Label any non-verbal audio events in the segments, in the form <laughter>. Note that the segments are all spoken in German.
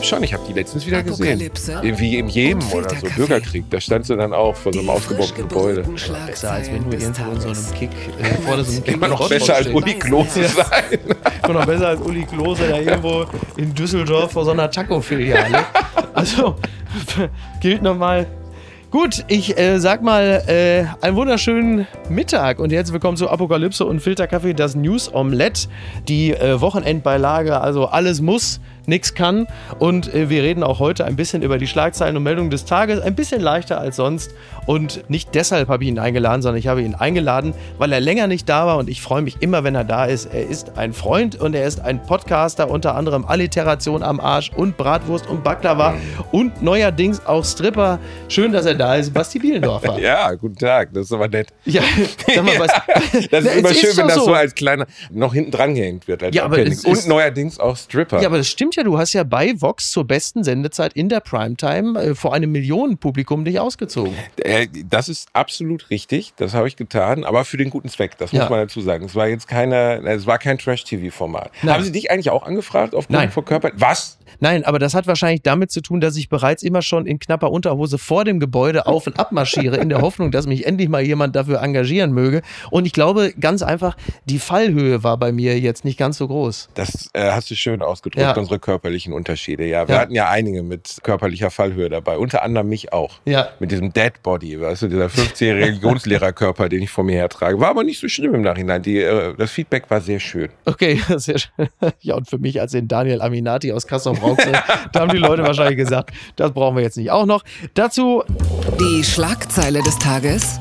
glaube schon, ich habe die letztens wieder gesehen. Wie im Jemen oder so, Bürgerkrieg. Da stand sie dann auch vor so einem aufgebauten Gebäude. Besser als wenn du irgendwo in so einem Kick, äh, vor so einem <laughs> Kick <laughs> Immer noch besser als Uli Klose sein. Immer noch besser als Uli Klose, da irgendwo in Düsseldorf vor so einer Taco-Filiale. <laughs> Also, gilt nochmal Gut, ich äh, sag mal äh, einen wunderschönen Mittag und herzlich willkommen zu Apokalypse und Filterkaffee, das News Omelette, die äh, Wochenendbeilage, also alles muss, nichts kann. Und äh, wir reden auch heute ein bisschen über die Schlagzeilen und Meldungen des Tages, ein bisschen leichter als sonst. Und nicht deshalb habe ich ihn eingeladen, sondern ich habe ihn eingeladen, weil er länger nicht da war und ich freue mich immer, wenn er da ist. Er ist ein Freund und er ist ein Podcaster, unter anderem Alliteration am Arsch und Bratwurst und Baklava und neuerdings auch Stripper. Schön, dass er da ist, Basti Bielendorfer. <laughs> Ja, guten Tag, das ist aber nett. Ja, sag mal, was, <laughs> Das <laughs> ist immer es schön, wenn das so als kleiner noch hinten dran gehängt wird. Ja, aber ist- Und neuerdings auch Stripper. Ja, aber das stimmt ja. Du hast ja bei Vox zur besten Sendezeit in der Primetime äh, vor einem Millionenpublikum dich ausgezogen. Äh, Das ist absolut richtig, das habe ich getan, aber für den guten Zweck, das Ja. muss man dazu sagen. Es war jetzt keine, es war kein Trash-TV-Format. Haben Sie dich eigentlich auch angefragt aufgrund Nein. von Körper? Was? Nein, aber das hat wahrscheinlich damit zu tun, dass ich bereits immer schon in knapper Unterhose vor dem Gebäude auf und ab marschiere, in der <laughs> Hoffnung, dass mich endlich mal jemand dafür engagieren möge. Und ich glaube, ganz einfach, die Fallhöhe war bei mir jetzt nicht ganz so groß. Das äh, hast du schön ausgedrückt, Ja. unsere körperlichen Unterschiede. Ja, wir Ja. hatten ja einige mit körperlicher Fallhöhe dabei, unter anderem mich auch. Ja. Mit diesem Dead Body, weißt du, dieser 15-jährige Religionslehrerkörper, <laughs> den ich vor mir hertrage. War aber nicht so schlimm im Nachhinein. Die, äh, das Feedback war sehr schön. Okay, <laughs> sehr schön. Ja, und für mich als den Daniel Aminati aus Kassel Brauxel, <laughs> da haben die Leute wahrscheinlich gesagt, das brauchen wir jetzt nicht auch noch. Dazu Die Schlagzeile des Tages.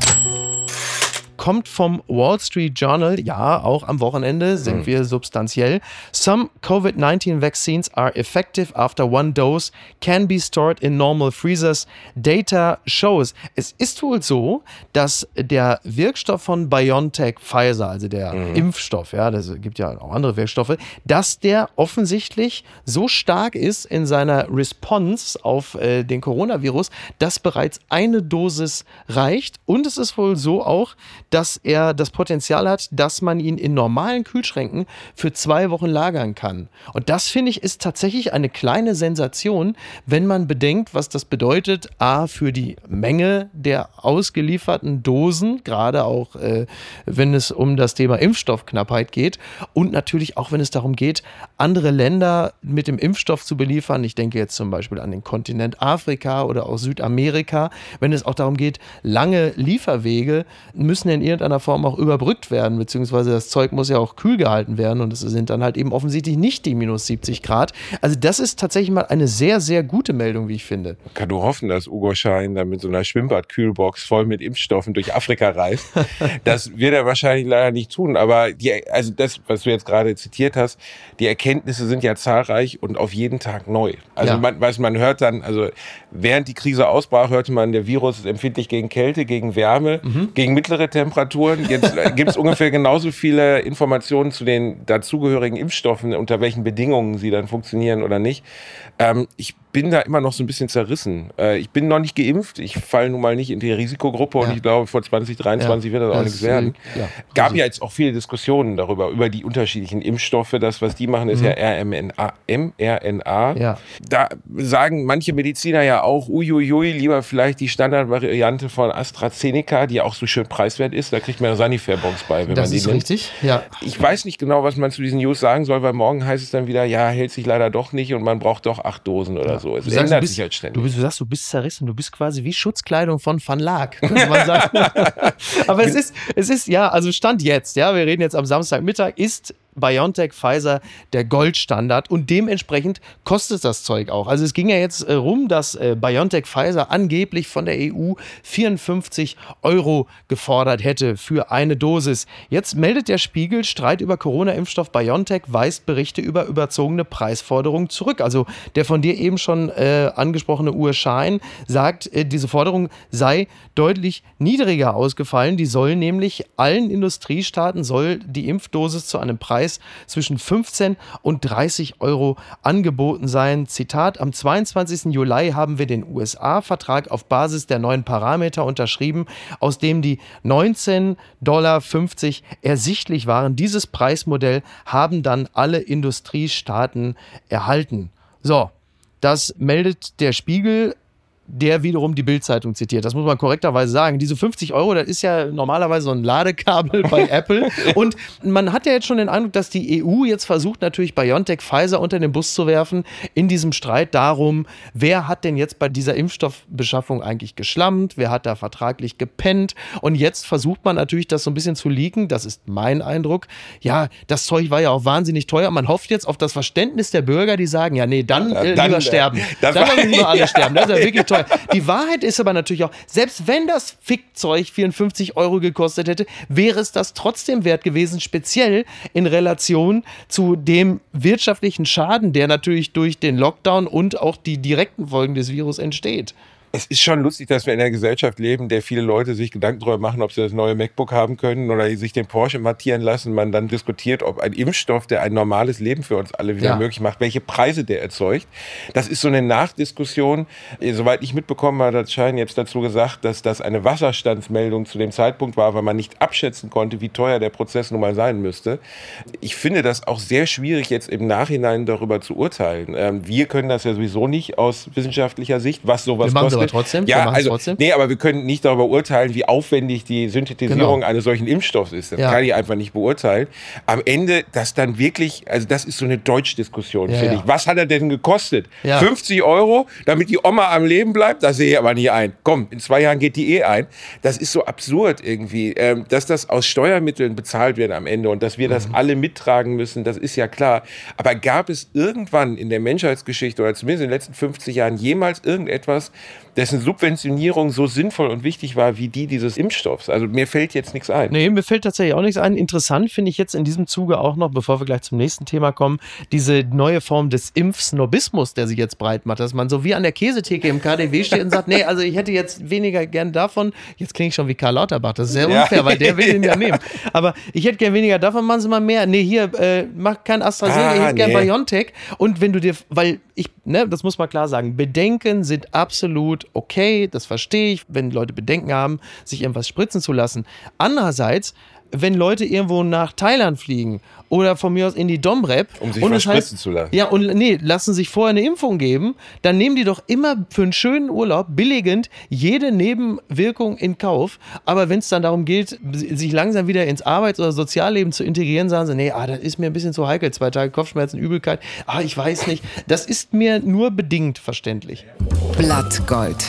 Kommt vom Wall Street Journal. Ja, auch am Wochenende sind wir substanziell. Some COVID-19 vaccines are effective after one dose, can be stored in normal freezers. Data shows. Es ist wohl so, dass der Wirkstoff von BioNTech Pfizer, also der Impfstoff, ja, das gibt ja auch andere Wirkstoffe, dass der offensichtlich so stark ist in seiner Response auf äh, den Coronavirus, dass bereits eine Dosis reicht. Und es ist wohl so auch, dass er das Potenzial hat, dass man ihn in normalen Kühlschränken für zwei Wochen lagern kann. Und das finde ich ist tatsächlich eine kleine Sensation, wenn man bedenkt, was das bedeutet. A, für die Menge der ausgelieferten Dosen, gerade auch äh, wenn es um das Thema Impfstoffknappheit geht. Und natürlich auch, wenn es darum geht, andere Länder mit dem Impfstoff zu beliefern. Ich denke jetzt zum Beispiel an den Kontinent Afrika oder auch Südamerika. Wenn es auch darum geht, lange Lieferwege müssen in irgendeiner Form auch überbrückt werden, beziehungsweise das Zeug muss ja auch kühl gehalten werden und es sind dann halt eben offensichtlich nicht die minus 70 Grad. Also das ist tatsächlich mal eine sehr, sehr gute Meldung, wie ich finde. Kann nur hoffen, dass Ugo Schein dann mit so einer Schwimmbad-Kühlbox voll mit Impfstoffen durch Afrika reist. <laughs> das wird er wahrscheinlich leider nicht tun. Aber die, also das, was du jetzt gerade zitiert hast, die Erkenntnisse sind ja zahlreich und auf jeden Tag neu. Also Ja. man, was man hört dann, also während die Krise ausbrach, hörte man, der Virus ist empfindlich gegen Kälte, gegen Wärme, gegen mittlere Temperaturen. Jetzt gibt es ungefähr genauso viele Informationen zu den dazugehörigen Impfstoffen, unter welchen Bedingungen sie dann funktionieren oder nicht. Ähm, ich bin da immer noch so ein bisschen zerrissen. Äh, ich bin noch nicht geimpft. Ich falle nun mal nicht in die Risikogruppe und Ja. ich glaube, vor 2023 wird das auch Das, nichts werden. äh, ja. Gab ja jetzt auch viele Diskussionen darüber, über die unterschiedlichen Impfstoffe. Das, was die machen, ist ja RMNA. mRNA. Ja. Da sagen manche Mediziner ja auch, uiuiui, lieber vielleicht die Standardvariante von AstraZeneca, die auch so schön preiswert ist. Da kriegt man ja Sanifair-Bons bei, wenn Das man die ist nimmt. richtig, ja. Ich weiß nicht genau, was man zu diesen News sagen soll, weil morgen heißt es dann wieder, ja, hält sich leider doch nicht und man braucht doch acht Dosen oder so. Es Du, sagst, du, ändert bist, sich halt du, ständig. bist, du sagst, du bist zerrissen, du bist quasi wie Schutzkleidung von Van Laak, <laughs> könnte man sagen. <laughs> Aber es ist, es ist, ja, also Stand jetzt, ja, wir reden jetzt am Samstagmittag, ist BioNTech Pfizer der Goldstandard und dementsprechend kostet das Zeug auch. Also es ging ja jetzt äh, rum, dass äh, BioNTech Pfizer angeblich von der EU 54 Euro gefordert hätte für eine Dosis. Jetzt meldet der Spiegel, Streit über Corona-Impfstoff BioNTech weist Berichte über überzogene Preisforderungen zurück. Also der von dir eben schon äh, angesprochene Uwe Schein sagt, äh, diese Forderung sei deutlich niedriger ausgefallen. Die soll nämlich allen Industriestaaten soll die Impfdosis zu einem Preis zwischen 15 und 30 Euro angeboten sein. Zitat, am 22. Juli haben wir den USA-Vertrag auf Basis der neuen Parameter unterschrieben, aus dem die 19,50 Dollar ersichtlich waren. Dieses Preismodell haben dann alle Industriestaaten erhalten. So, Das meldet der Spiegel der wiederum die Bildzeitung zitiert. Das muss man korrekterweise sagen. Diese 50 Euro, das ist ja normalerweise so ein Ladekabel bei <laughs> Apple. Und man hat ja jetzt schon den Eindruck, dass die EU jetzt versucht, natürlich BioNTech, Pfizer unter den Bus zu werfen in diesem Streit darum, wer hat denn jetzt bei dieser Impfstoffbeschaffung eigentlich geschlammt, wer hat da vertraglich gepennt. Und jetzt versucht man natürlich, das so ein bisschen zu leaken. Das ist mein Eindruck. Ja, das Zeug war ja auch wahnsinnig teuer. Man hofft jetzt auf das Verständnis der Bürger, die sagen, ja, nee, dann, äh, dann lieber äh, sterben. Dann sollen lieber <laughs> alle sterben. Das ist ja wirklich teuer. <laughs> Die Wahrheit ist aber natürlich auch, selbst wenn das Fickzeug 54 Euro gekostet hätte, wäre es das trotzdem wert gewesen, speziell in Relation zu dem wirtschaftlichen Schaden, der natürlich durch den Lockdown und auch die direkten Folgen des Virus entsteht es ist schon lustig, dass wir in einer Gesellschaft leben, der viele Leute sich Gedanken darüber machen, ob sie das neue MacBook haben können oder sich den Porsche mattieren lassen. Man dann diskutiert, ob ein Impfstoff, der ein normales Leben für uns alle wieder ja. möglich macht, welche Preise der erzeugt. Das ist so eine Nachdiskussion. Soweit ich mitbekommen habe, hat Schein jetzt dazu gesagt, dass das eine Wasserstandsmeldung zu dem Zeitpunkt war, weil man nicht abschätzen konnte, wie teuer der Prozess nun mal sein müsste. Ich finde das auch sehr schwierig, jetzt im Nachhinein darüber zu urteilen. Ähm, wir können das ja sowieso nicht aus wissenschaftlicher Sicht, was sowas kostet aber trotzdem? Ja, also, trotzdem? nee, aber wir können nicht darüber urteilen, wie aufwendig die Synthetisierung genau. eines solchen Impfstoffs ist. Das ja. kann ich einfach nicht beurteilen. Am Ende, das dann wirklich, also das ist so eine Deutschdiskussion, ja, finde ja. ich. Was hat er denn gekostet? 50 Euro, damit die Oma am Leben bleibt? Das sehe ich aber nicht ein. Komm, in zwei Jahren geht die eh ein. Das ist so absurd irgendwie, ähm, dass das aus Steuermitteln bezahlt wird am Ende und dass wir das mhm. alle mittragen müssen, das ist ja klar. Aber gab es irgendwann in der Menschheitsgeschichte oder zumindest in den letzten 50 Jahren jemals irgendetwas, dessen Subventionierung so sinnvoll und wichtig war wie die dieses Impfstoffs. Also mir fällt jetzt nichts ein. Nee, mir fällt tatsächlich auch nichts ein. Interessant finde ich jetzt in diesem Zuge auch noch, bevor wir gleich zum nächsten Thema kommen, diese neue Form des Impfsnobismus, der sich jetzt breit macht, dass man so wie an der Käsetheke im KDW steht und sagt, nee, also ich hätte jetzt weniger gern davon. Jetzt klinge ich schon wie Karl Lauterbach, das ist sehr unfair, ja. weil der will den <laughs> ja nehmen. Aber ich hätte gern weniger davon, machen Sie mal mehr. Nee, hier, äh, mach kein AstraZeneca, ah, ich hätte nee. gern BioNTech. Und wenn du dir, weil ich, ne, das muss man klar sagen, Bedenken sind absolut okay, das verstehe ich, wenn Leute Bedenken haben, sich irgendwas spritzen zu lassen. Andererseits, wenn Leute irgendwo nach Thailand fliegen oder von mir aus in die Domrep um sich und spritzen heißt, zu lassen. Ja, und nee, lassen sich vorher eine Impfung geben, dann nehmen die doch immer für einen schönen Urlaub billigend jede Nebenwirkung in Kauf. Aber wenn es dann darum geht, sich langsam wieder ins Arbeits- oder Sozialleben zu integrieren, sagen sie, nee, ah, das ist mir ein bisschen zu heikel, zwei Tage Kopfschmerzen, Übelkeit, ah, ich weiß nicht. Das ist mir nur bedingt verständlich. Blattgold.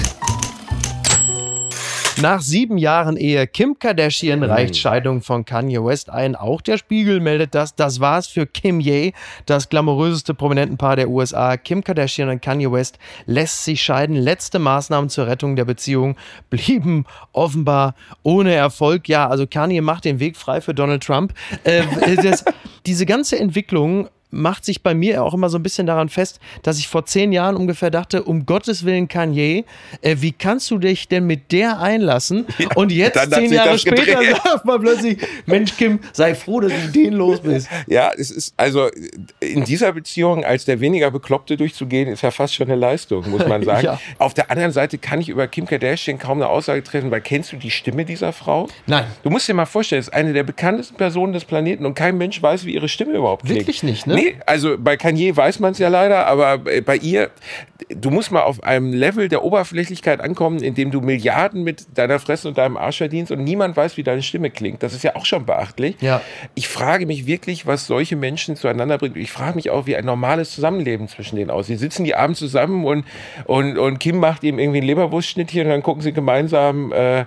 Nach sieben Jahren Ehe Kim Kardashian reicht Scheidung von Kanye West ein. Auch der Spiegel meldet das. Das war's für Kim Ye, das glamouröseste Prominentenpaar der USA. Kim Kardashian und Kanye West lässt sich scheiden. Letzte Maßnahmen zur Rettung der Beziehung blieben offenbar ohne Erfolg. Ja, also Kanye macht den Weg frei für Donald Trump. Äh, <laughs> das, diese ganze Entwicklung macht sich bei mir auch immer so ein bisschen daran fest, dass ich vor zehn Jahren ungefähr dachte, um Gottes Willen Kanye, äh, wie kannst du dich denn mit der einlassen? <laughs> Ja, und jetzt, zehn Jahre später, <laughs> sagt man plötzlich, Mensch Kim, sei froh, dass du den los bist. Ja, es ist also in dieser Beziehung als der weniger Bekloppte durchzugehen, ist ja fast schon eine Leistung, muss man <laughs> sagen. ja. Auf der anderen Seite kann ich über Kim Kardashian kaum eine Aussage treffen, weil kennst du die Stimme dieser Frau? Nein. Du musst dir mal vorstellen, es ist eine der bekanntesten Personen des Planeten und kein Mensch weiß, wie ihre Stimme überhaupt klingt. Wirklich nicht, ne? Nee, also bei Kanye weiß man es ja leider, aber bei ihr, du musst mal auf einem Level der Oberflächlichkeit ankommen, in dem du Milliarden mit deiner Fresse und deinem Arsch verdienst und niemand weiß, wie deine Stimme klingt. Das ist ja auch schon beachtlich. Ja. Ich frage mich wirklich, was solche Menschen zueinander bringt. Ich frage mich auch, wie ein normales Zusammenleben zwischen denen aussieht. Sie sitzen die abends zusammen und, und, und Kim macht ihm irgendwie ein Leberwurstschnittchen und dann gucken sie gemeinsam. Äh,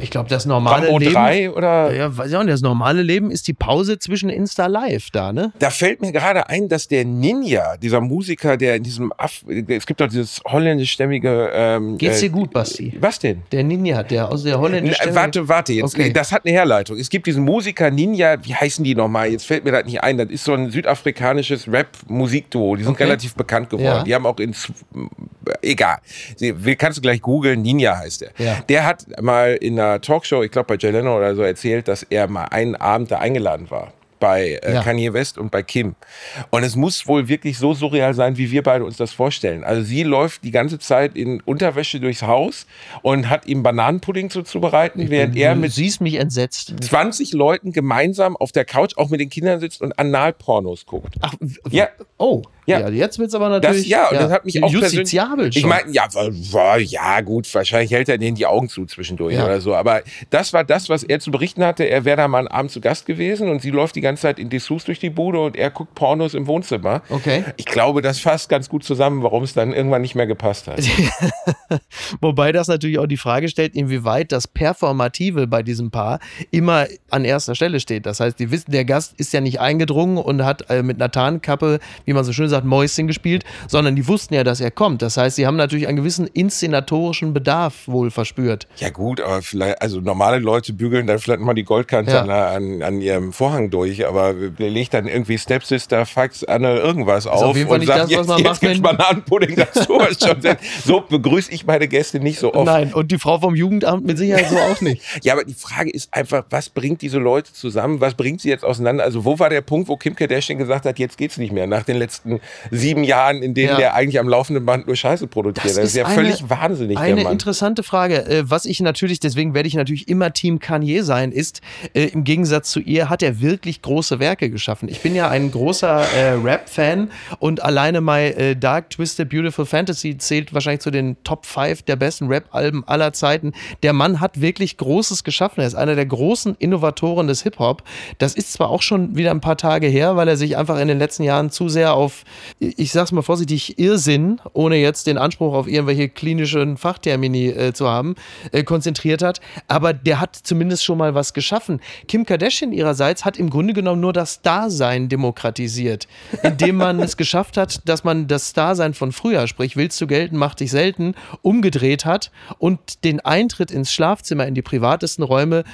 ich glaube, das normale Rambo Leben. 3 oder? Ja, weiß ich auch nicht. Das normale Leben ist die Pause zwischen Insta Live da, ne? Da fällt mir gerade ein, dass der Ninja, dieser Musiker, der in diesem Af es gibt doch dieses holländischstämmige. Ähm, Geht's dir äh, gut, Basti? Was denn? Der Ninja, der aus der holländischstämmigen. Warte, warte, jetzt. Okay. Das hat eine Herleitung. Es gibt diesen Musiker Ninja, wie heißen die nochmal? Jetzt fällt mir das nicht ein. Das ist so ein südafrikanisches Rap-Musikduo. Die sind okay. relativ bekannt geworden. Ja. Die haben auch in. Egal. Kannst du gleich googeln. Ninja heißt der. Ja. Der hat mal in einer einer Talkshow, ich glaube bei Jay Leno oder so, erzählt, dass er mal einen Abend da eingeladen war bei äh, ja. Kanye West und bei Kim. Und es muss wohl wirklich so surreal sein, wie wir beide uns das vorstellen. Also sie läuft die ganze Zeit in Unterwäsche durchs Haus und hat ihm Bananenpudding zuzubereiten, ich während bin, er mit siehst mich entsetzt. 20 Leuten gemeinsam auf der Couch, auch mit den Kindern sitzt und Analpornos guckt. Ach, ja. Oh. Ja, ja jetzt wird es aber natürlich. Das, ja, und das hat mich auch justiziabel Ich meine, ja, ja, gut, wahrscheinlich hält er denen die Augen zu zwischendurch ja. oder so. Aber das war das, was er zu berichten hatte. Er wäre da mal einen Abend zu Gast gewesen und sie läuft die ganze Zeit in Dessous durch die Bude und er guckt Pornos im Wohnzimmer. Okay. Ich glaube, das fasst ganz gut zusammen, warum es dann irgendwann nicht mehr gepasst hat. <laughs> Wobei das natürlich auch die Frage stellt, inwieweit das Performative bei diesem Paar immer an erster Stelle steht. Das heißt, die wissen, der Gast ist ja nicht eingedrungen und hat äh, mit einer Tarnkappe, wie man so schön sagt, Mäuschen gespielt, sondern die wussten ja, dass er kommt. Das heißt, sie haben natürlich einen gewissen inszenatorischen Bedarf wohl verspürt. Ja gut, aber vielleicht, also normale Leute bügeln dann vielleicht mal die Goldkante ja. an, an, ihrem Vorhang durch, aber legt dann irgendwie Stepsister, Fax, Anne irgendwas auf, auf und sagt, das, jetzt, was jetzt gibt's Bananenpudding <laughs> dazu. so begrüße ich meine Gäste nicht so oft. Nein, und die Frau vom Jugendamt mit Sicherheit so auch nicht. <laughs> ja, aber die Frage ist einfach, was bringt diese Leute zusammen? Was bringt sie jetzt auseinander? Also wo war der Punkt, wo Kim Kardashian gesagt hat, jetzt geht's nicht mehr, nach den letzten sieben Jahren, in denen ja. der eigentlich am laufenden Band nur Scheiße produziert. Das, das ist ja eine, völlig wahnsinnig, Eine interessante Frage. Äh, was ich natürlich, deswegen werde ich natürlich immer Team Kanye sein, ist, äh, im Gegensatz zu ihr hat er wirklich große Werke geschaffen. Ich bin ja ein großer äh, Rap-Fan und alleine My äh, Dark Twisted Beautiful Fantasy zählt wahrscheinlich zu den Top 5 der besten Rap-Alben aller Zeiten. Der Mann hat wirklich Großes geschaffen. Er ist einer der großen Innovatoren des Hip-Hop. Das ist zwar auch schon wieder ein paar Tage her, weil er sich einfach in den letzten Jahren zu sehr auf, ich sag's mal vorsichtig, Irrsinn, ohne jetzt den Anspruch auf irgendwelche klinischen Fachtermini äh, zu haben, äh, konzentriert hat. Aber der hat zumindest schon mal was geschaffen. Kim Kardashian ihrerseits hat im Grunde genommen nur das Dasein demokratisiert, indem man es <laughs> geschafft hat, dass man das Dasein von früher, sprich willst du gelten, mach dich selten, umgedreht hat und den Eintritt ins Schlafzimmer, in die privatesten Räume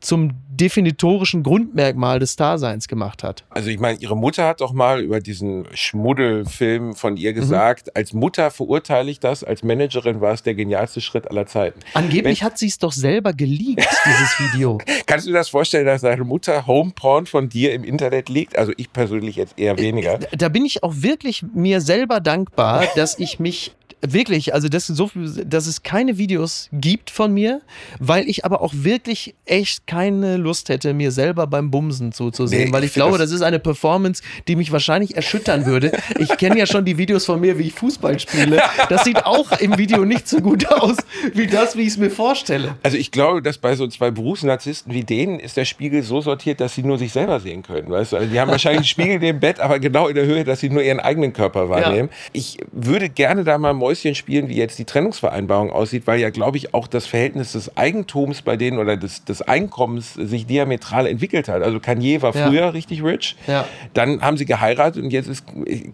zum definitorischen Grundmerkmal des Daseins gemacht hat. Also ich meine, ihre Mutter hat doch mal über diesen Schmuddelfilm von ihr mhm. gesagt, mhm. als Mutter verurteile ich das, als Managerin war es der genialste Schritt aller Zeiten. Angeblich Wenn, hat sie es doch selber geleakt, dieses Video. <laughs> Kannst du dir das vorstellen, dass deine Mutter Homeporn von dir im Internet liegt? Also ich persönlich jetzt eher weniger. Da bin ich auch wirklich mir selber dankbar, dass ich mich Wirklich, also das so, dass es keine Videos gibt von mir, weil ich aber auch wirklich echt keine Lust hätte, mir selber beim Bumsen zuzusehen, nee, weil ich, glaube, das, das ist eine Performance, die mich wahrscheinlich erschüttern würde. Ich kenne ja schon die Videos von mir, wie ich Fußball spiele. Das sieht auch im Video nicht so gut aus, wie das, wie ich es mir vorstelle. Also ich glaube, dass bei so zwei Berufsnarzissten wie denen ist der Spiegel so sortiert, dass sie nur sich selber sehen können. Weißt du? Also die haben wahrscheinlich einen Spiegel im Bett, aber genau in der Höhe, dass sie nur ihren eigenen Körper wahrnehmen. Ja. Ich würde gerne da mal Mäuschen spielen, wie jetzt die Trennungsvereinbarung aussieht, weil ja, glaube ich, auch das Verhältnis des Eigentums bei denen oder des, des Einkommens sich diametral entwickelt hat. Also Kanye war früher ja. richtig rich, ja. dann haben sie geheiratet und jetzt ist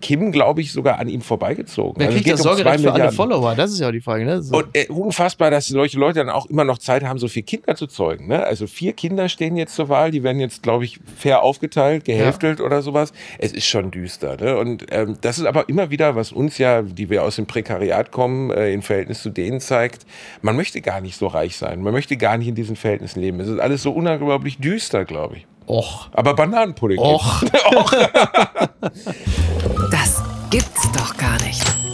Kim, glaube ich, sogar an ihm vorbeigezogen. Wer also kriegt das Sorgerecht um für alle Follower? Das ist ja die Frage. Ne? So. Und äh, unfassbar, dass solche Leute dann auch immer noch Zeit haben, so viele Kinder zu zeugen. Ne? Also vier Kinder stehen jetzt zur Wahl, die werden jetzt, glaube ich, fair aufgeteilt, gehälftelt ja. oder sowas. Es ist schon düster. Ne? Und ähm, das ist aber immer wieder, was uns ja, die wir aus dem Prekariat kommen, äh, im Verhältnis zu denen zeigt, man möchte gar nicht so reich sein. Man möchte gar nicht in diesen Verhältnissen leben. Es ist alles so unglaublich düster, glaube ich. Och. Aber Bananenpudding. Och. <laughs> Och. <laughs> das gibt's doch gar nicht.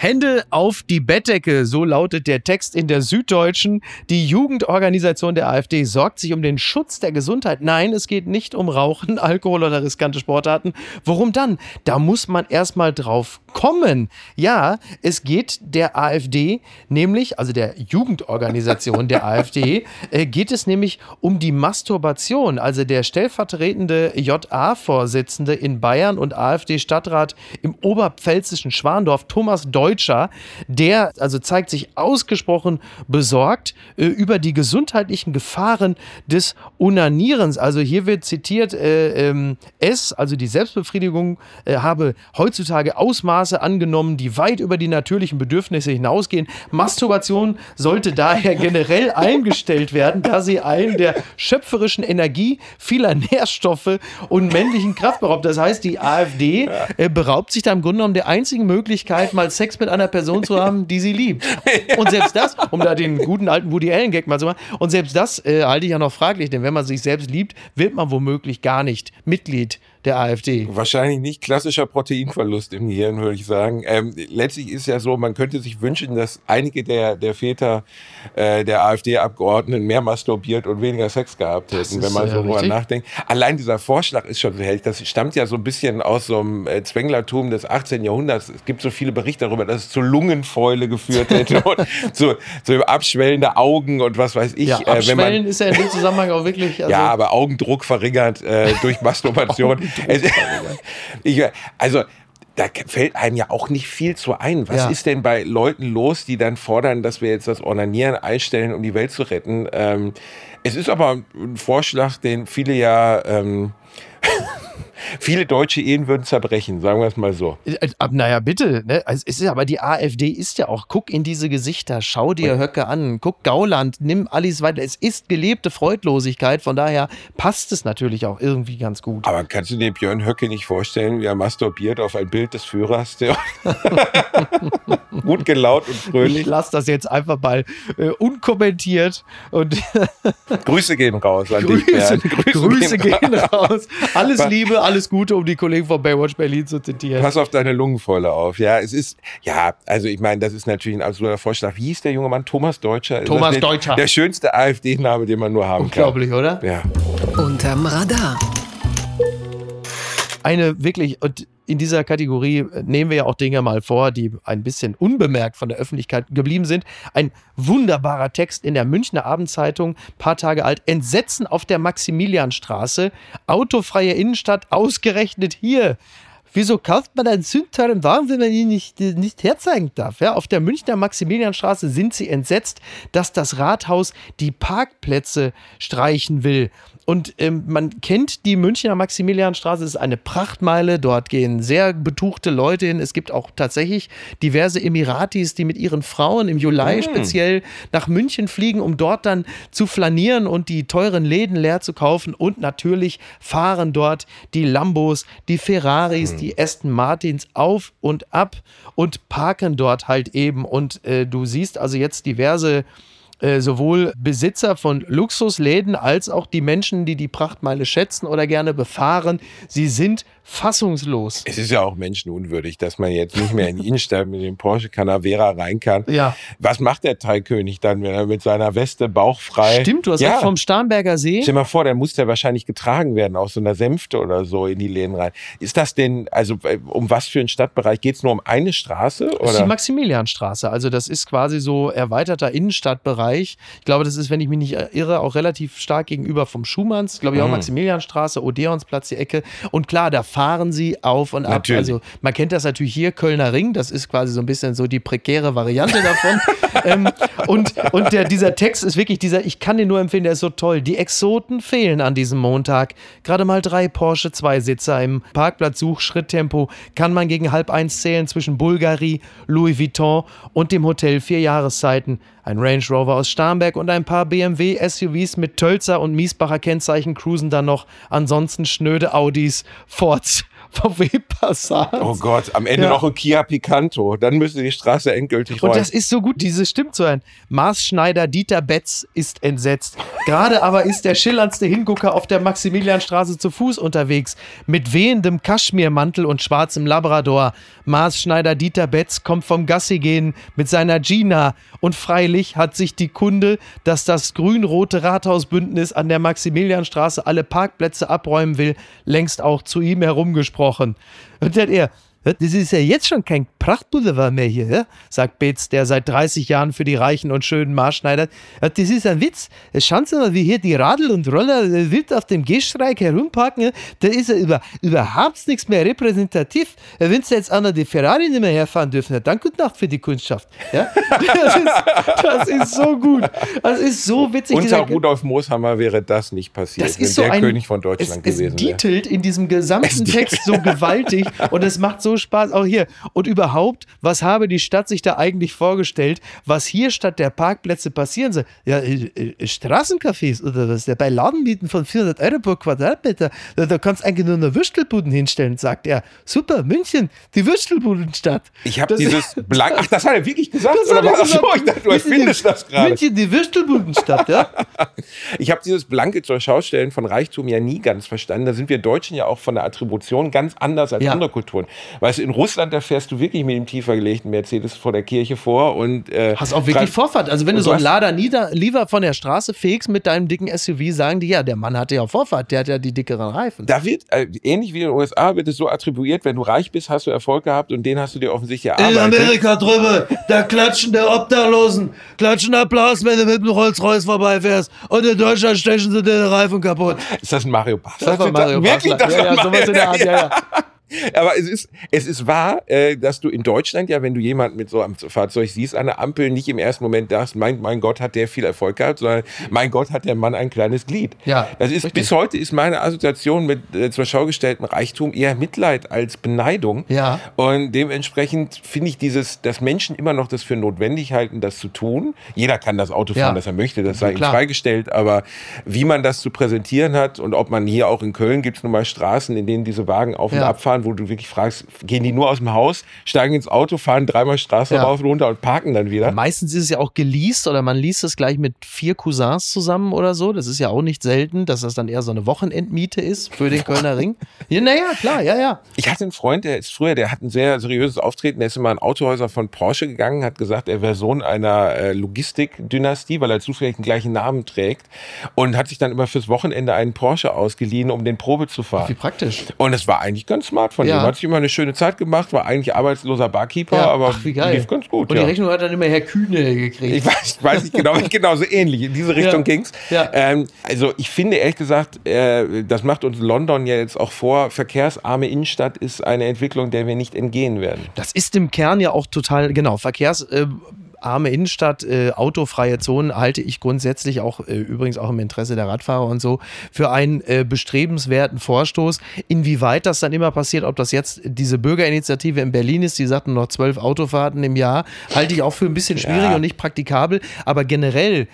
Hände auf die Bettdecke, so lautet der Text in der Süddeutschen. Die Jugendorganisation der AfD sorgt sich um den Schutz der Gesundheit. Nein, es geht nicht um Rauchen, <laughs> Alkohol oder riskante Sportarten. Worum dann? Da muss man erstmal drauf kommen. Ja, es geht der AfD, nämlich, also der Jugendorganisation der <laughs> AfD, äh, geht es nämlich um die Masturbation. Also der stellvertretende JA-Vorsitzende in Bayern und AfD-Stadtrat im oberpfälzischen Schwandorf, Thomas Deutsch, Deutscher, der also zeigt sich ausgesprochen besorgt äh, über die gesundheitlichen Gefahren des Unanierens. Also hier wird zitiert, äh, ähm, es, also die Selbstbefriedigung, äh, habe heutzutage Ausmaße angenommen, die weit über die natürlichen Bedürfnisse hinausgehen. Masturbation sollte daher generell <laughs> eingestellt werden, da sie einen der schöpferischen Energie vieler Nährstoffe und männlichen Kraft beraubt. Das heißt, die AfD äh, beraubt sich da im Grunde genommen der einzigen Möglichkeit, mal Sex mit einer Person zu haben, die sie liebt. Und selbst das, um da den guten alten Woody Allen Gag mal zu machen, und selbst das äh, halte ich ja noch fraglich, denn wenn man sich selbst liebt, wird man womöglich gar nicht Mitglied der AfD? Wahrscheinlich nicht klassischer Proteinverlust im Gehirn, würde ich sagen. Ähm, letztlich ist ja so, man könnte sich wünschen, dass einige der, der Väter äh, der AfD-Abgeordneten mehr masturbiert und weniger Sex gehabt hätten, wenn man äh, so drüber nachdenkt. Allein dieser Vorschlag ist schon so herrlich. Das stammt ja so ein bisschen aus so einem äh, Zwänglertum des 18. Jahrhunderts. Es gibt so viele Berichte darüber, dass es zu Lungenfäule geführt hätte <laughs> und zu, zu abschwellende Augen und was weiß ich. Ja, äh, wenn man, abschwellen ist ja in dem Zusammenhang auch wirklich. Also, ja, aber Augendruck verringert äh, durch <laughs> Masturbation. Es- <laughs> ich, also da fällt einem ja auch nicht viel zu ein. Was Ja. ist denn bei Leuten los, die dann fordern, dass wir jetzt das Ornanieren einstellen, um die Welt zu retten? Ähm, es ist aber ein Vorschlag, den viele ja, ähm, <laughs> viele deutsche Ehen würden zerbrechen, sagen wir es mal so. Äh, äh, Naja, bitte. Ne? Also es ist ja, aber die AfD ist ja auch, guck in diese Gesichter, schau dir Höcke an, guck Gauland, nimm Alice weiter. Es ist gelebte Freudlosigkeit, von daher passt es natürlich auch irgendwie ganz gut. Aber kannst du dir Björn Höcke nicht vorstellen, wie er masturbiert auf ein Bild des Führers, der <laughs> gut gelaunt und Ich fröhlich. lasse das jetzt einfach mal äh, unkommentiert und Grüße gehen raus an <laughs> dich, Grüße, Bernd. Grüße gehen raus. Alles Liebe, alles Gute, um die Kollegen von Baywatch Berlin zu zitieren. Pass auf deine Lungenfäule auf. Ja, es ist, ja, also ich meine, das ist natürlich ein absoluter Vorschlag. Wie hieß der junge Mann? Thomas Deutscher? Ist Thomas der, Deutscher. Der schönste AfD-Name, den man nur haben Unglaublich, oder? kann. Ja. Unterm Radar. Eine wirklich, und in dieser Kategorie äh, nehmen wir ja auch Dinge mal vor, die ein bisschen unbemerkt von der Öffentlichkeit geblieben sind. Ein wunderbarer Text in der Münchner Abendzeitung, paar Tage alt. Entsetzen auf der Maximilianstraße. Autofreie Innenstadt, ausgerechnet hier. Wieso kauft man einen zündteuren Wagen, wenn man ihn nicht, äh, nicht herzeigen darf? Ja, auf der Münchner Maximilianstraße sind sie entsetzt, dass das Rathaus die Parkplätze streichen will. Und ähm, man kennt die Münchner Maximilianstraße, es ist eine Prachtmeile, dort gehen sehr betuchte Leute hin. Es gibt auch tatsächlich diverse Emiratis, die mit ihren Frauen im Juli speziell nach München fliegen, um dort dann zu flanieren und die teuren Läden leer zu kaufen. Und natürlich fahren dort die Lambos, die Ferraris, die Aston Martins auf und ab und parken dort halt eben. Und äh, du siehst also jetzt diverse äh, sowohl Besitzer von Luxusläden als auch die Menschen, die die Prachtmeile schätzen oder gerne befahren. Sie sind fassungslos. Es ist ja auch menschenunwürdig, dass man jetzt nicht mehr in die Innenstadt mit dem Porsche Canavera rein kann. Ja. Was macht der Teilkönig dann, wenn er mit seiner Weste bauchfrei. Stimmt, du hast ja. vom Starnberger See. Stell dir mal vor, dann muss der wahrscheinlich getragen werden, aus so einer Sänfte oder so in die Läden rein. Ist das denn, also äh, um was für einen Stadtbereich? Geht es nur um eine Straße? Das ist die Oder? Maximilianstraße. Also das ist quasi so erweiterter Innenstadtbereich. Ich glaube, das ist, wenn ich mich nicht irre, auch relativ stark gegenüber vom Schumanns. Glaube ich auch Mhm. Maximilianstraße, Odeonsplatz, die Ecke. Und klar, da fahren sie auf und ab. Natürlich. Also man kennt das natürlich hier, Kölner Ring. Das ist quasi so ein bisschen so die prekäre Variante davon. <laughs> ähm, und und der, dieser Text ist wirklich dieser, ich kann den nur empfehlen, der ist so toll. Die Exoten fehlen an diesem Montag. Gerade mal drei Porsche Zweisitzer im Parkplatz Suchschritttempo kann man gegen halb eins zählen zwischen Bulgari, Louis Vuitton und dem Hotel Vier Jahreszeiten. Ein Range Rover aus Starnberg und ein paar BMW SUVs mit Tölzer und Miesbacher Kennzeichen cruisen dann noch. Ansonsten schnöde Audis, Fords, VW Passat. Oh Gott, am Ende Ja. noch ein Kia Picanto. Dann müsste die Straße endgültig Und räumen. das ist so gut, diese stimmt so ein. Maßschneider Dieter Betz ist entsetzt. Gerade aber ist der schillerndste Hingucker auf der Maximilianstraße zu Fuß unterwegs. Mit wehendem Kaschmirmantel und schwarzem Labrador. Maßschneider Dieter Betz kommt vom Gassi gehen mit seiner Gina. Und freilich hat sich die Kunde, dass das grün-rote Rathausbündnis an der Maximilianstraße alle Parkplätze abräumen will, längst auch zu ihm herumgesprochen. Und dann er, das ist ja jetzt schon kein Prachtboulevard mehr hier, sagt Betz, der seit 30 Jahren für die Reichen und schönen Marschneidert. Ja, Das ist ein Witz. Schauen Sie mal, wie hier die Radl und Roller äh, wild auf dem Gehstreik herumparken. Da ist ja über, überhaupt nichts mehr repräsentativ. Wenn Sie jetzt an die Ferrari nicht mehr herfahren dürfen, dann gute Nacht für die Kundschaft. Ja? <laughs> <laughs> Das, ist, das ist so gut. Das ist so witzig. Unter Rudolf Mooshammer wäre das nicht passiert, das wenn ist so der ein, König von Deutschland es, gewesen es wäre. dietelt in diesem gesamten Text so gewaltig und es macht so Spaß. Auch hier. Und überhaupt, was habe die Stadt sich da eigentlich vorgestellt, was hier statt der Parkplätze passieren soll? Ja, äh, äh, Straßencafés oder was? Ja, bei Ladenmieten von 400 Euro pro Quadratmeter, da, da kannst du eigentlich nur eine Würstelbuden hinstellen, sagt er. Super, München, die Würstelbudenstadt. Ich habe Das- dieses <laughs> blank. Ach, das hat er wirklich gesagt. Das oder er was? Ach <laughs> so, ich dachte, du erfindest das gerade. München, die Würstelbudenstadt, ja. <laughs> Ich habe dieses blanke zur Schaustellen von Reichtum ja nie ganz verstanden. Da sind wir Deutschen ja auch von der Attribution ganz anders als Ja. andere Kulturen. Weißt du, in Russland, da fährst du wirklich mit dem tiefer gelegten Mercedes vor der Kirche vor und äh, Hast auch wirklich Vorfahrt. Also wenn du so einen Lader nieder, lieber von der Straße fegst mit deinem dicken SUV, sagen die, ja, der Mann hatte ja Vorfahrt, der hat ja die dickeren Reifen. Da wird, äh, ähnlich wie in den USA, wird es so attribuiert, wenn du reich bist, hast du Erfolg gehabt und den hast du dir offensichtlich erarbeitet. drüber, da klatschen der Obdachlosen, klatschen Applaus, wenn du mit dem Rolls-Royce vorbeifährst. Und in Deutschland stechen sie den Reifen kaputt. Ist das ein Mario Bart? Das war Mario Wirklich, Basler. das ja, war ja, sowas in der Art, <laughs> ja, ja. Aber es ist, es ist wahr, äh, dass du in Deutschland ja, wenn du jemanden mit so einem Fahrzeug siehst, an der Ampel nicht im ersten Moment dachtest, mein, mein Gott, hat der viel Erfolg gehabt, sondern mein Gott, hat der Mann ein kleines Glied. Ja, das ist, richtig. bis heute ist meine Assoziation mit äh, zur Schau gestellten Reichtum eher Mitleid als Beneidung. Ja. Und dementsprechend finde ich dieses, dass Menschen immer noch das für notwendig halten, das zu tun. Jeder kann das Auto fahren, Ja. das er möchte, das sei ihm freigestellt, aber wie man das zu präsentieren hat und ob man hier auch in Köln gibt es nun mal Straßen, in denen diese Wagen auf und Ja. ab fahren, wo du wirklich fragst, gehen die nur aus dem Haus, steigen ins Auto, fahren dreimal Straße Ja. rauf und runter und parken dann wieder. Meistens ist es ja auch geleast oder man liest es gleich mit vier Cousins zusammen oder so. Das ist ja auch nicht selten, dass das dann eher so eine Wochenendmiete ist für den Kölner Ring. <laughs> Ja, naja, klar, ja, ja. Ich hatte einen Freund, der ist früher, der hat ein sehr seriöses Auftreten, der ist immer in Autohäuser von Porsche gegangen, hat gesagt, er wäre Sohn einer äh, Logistikdynastie, weil er zufällig den gleichen Namen trägt und hat sich dann immer fürs Wochenende einen Porsche ausgeliehen, um den Probe zu Wie fahren. praktisch. Und es war eigentlich ganz smart von Ja. ihm. Hat sich immer eine schöne Zeit gemacht, war eigentlich arbeitsloser Barkeeper, Ja, aber ach, lief ganz gut. Und ja. die Rechnung hat dann immer Herr Kühne gekriegt. Ich weiß, weiß nicht genau, genau so ähnlich. In diese Richtung Ja. ging's. Ja. Ähm, also ich finde ehrlich gesagt, äh, das macht uns London ja jetzt auch vor. Verkehrsarme Innenstadt ist eine Entwicklung, der wir nicht entgehen werden. Das ist im Kern ja auch total, genau, verkehrsarme Innenstadt, äh, autofreie Zonen halte ich grundsätzlich auch, äh, übrigens auch im Interesse der Radfahrer und so, für einen äh, bestrebenswerten Vorstoß. Inwieweit das dann immer passiert, ob das jetzt diese Bürgerinitiative in Berlin ist, die sagten noch zwölf Autofahrten im Jahr, halte ich auch für ein bisschen schwierig Ja. und nicht praktikabel. Aber generell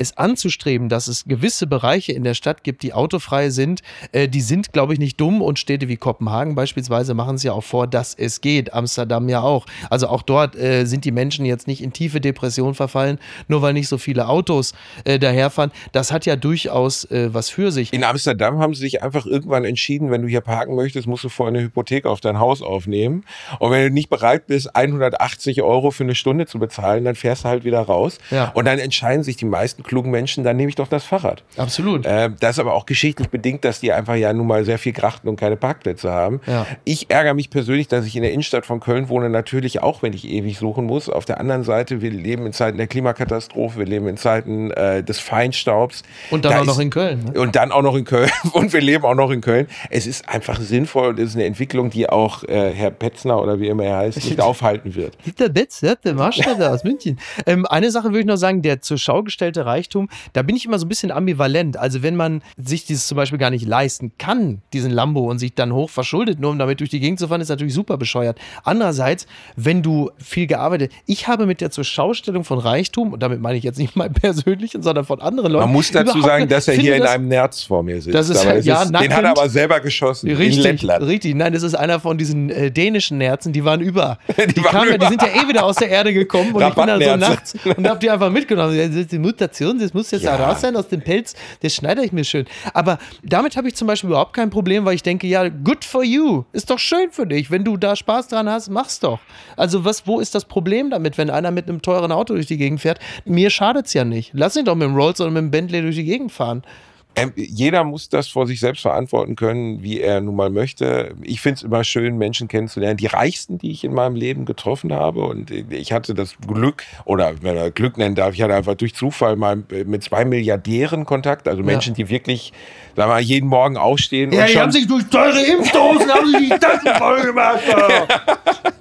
es anzustreben, dass es gewisse Bereiche in der Stadt gibt, die autofrei sind, äh, die sind, glaube ich, nicht dumm und Städte wie Kopenhagen beispielsweise machen es ja auch vor, dass es geht. Amsterdam ja auch. Also auch dort äh, sind die Menschen jetzt nicht in tiefe Depression verfallen, nur weil nicht so viele Autos äh, daherfahren. Das hat ja durchaus äh, was für sich. In Amsterdam haben sie sich einfach irgendwann entschieden, wenn du hier parken möchtest, musst du vorher eine Hypothek auf dein Haus aufnehmen. Und wenn du nicht bereit bist, 180 Euro für eine Stunde zu bezahlen, dann fährst du halt wieder raus. Ja. Und dann entscheiden sich die meisten klugen Menschen, dann nehme ich doch das Fahrrad. Absolut. Äh, das ist aber auch geschichtlich bedingt, dass die einfach ja nun mal sehr viel Grachten und keine Parkplätze haben. Ja. Ich ärgere mich persönlich, dass ich in der Innenstadt von Köln wohne, natürlich auch, wenn ich ewig suchen muss. Auf der anderen Seite, wir leben in Zeiten der Klimakatastrophe, wir leben in Zeiten äh, des Feinstaubs. Und dann Da auch noch ist- in Köln. Ne? und dann auch noch in Köln. <laughs> Und wir leben auch noch in Köln. Es ist einfach sinnvoll und es ist eine Entwicklung, die auch äh, Herr Petzner oder wie immer er heißt, <laughs> nicht aufhalten wird. Der Betz, ja, der Marschall da aus München. Ähm, eine Sache würde ich noch sagen, der zur Schau gestellte Reichtum, da bin ich immer so ein bisschen ambivalent. Also wenn man sich dieses zum Beispiel gar nicht leisten kann, diesen Lambo und sich dann hoch verschuldet, nur um damit durch die Gegend zu fahren, ist natürlich super bescheuert. Andererseits, wenn du viel gearbeitet, ich habe mit der zur Schaustellung von Reichtum, und damit meine ich jetzt nicht mein persönlichen, sondern von anderen Leuten. Man muss dazu sagen, dass er hier in das- einem Nerz vor mir sitzt. Das ist Aber halt- ja, den hat er aber selber geschossen. in Richtig, Lettland. richtig. Nein, das ist einer von diesen äh, dänischen Nerzen, die waren über. <laughs> Die, waren kamen ja, die über. sind ja eh wieder aus der Erde gekommen und ich bin dann so nachts und hab die einfach mitgenommen. Ist Die Mutation, das muss jetzt Ja. da raus sein aus dem Pelz, das schneide ich mir schön. Aber damit habe ich zum Beispiel überhaupt kein Problem, weil ich denke, ja, good for you. Ist doch schön für dich. Wenn du da Spaß dran hast, mach's doch. Also was, wo ist das Problem damit, wenn einer mit einem teuren Auto durch die Gegend fährt? Mir schadet's ja nicht. Lass ihn doch mit dem Rolls oder mit dem Bentley durch die Gegend fahren. Ähm, jeder muss das vor sich selbst verantworten können, wie er nun mal möchte. Ich finde es immer schön, Menschen kennenzulernen. Die reichsten, die ich in meinem Leben getroffen habe. Und ich hatte das Glück, oder wenn man Glück nennen darf, ich hatte einfach durch Zufall mal mit zwei Milliardären Kontakt. Also Menschen, die wirklich, sagen wir mal, jeden Morgen aufstehen und schon sich durch teure Impfdosen haben sie die Tassen voll gemacht. <laughs>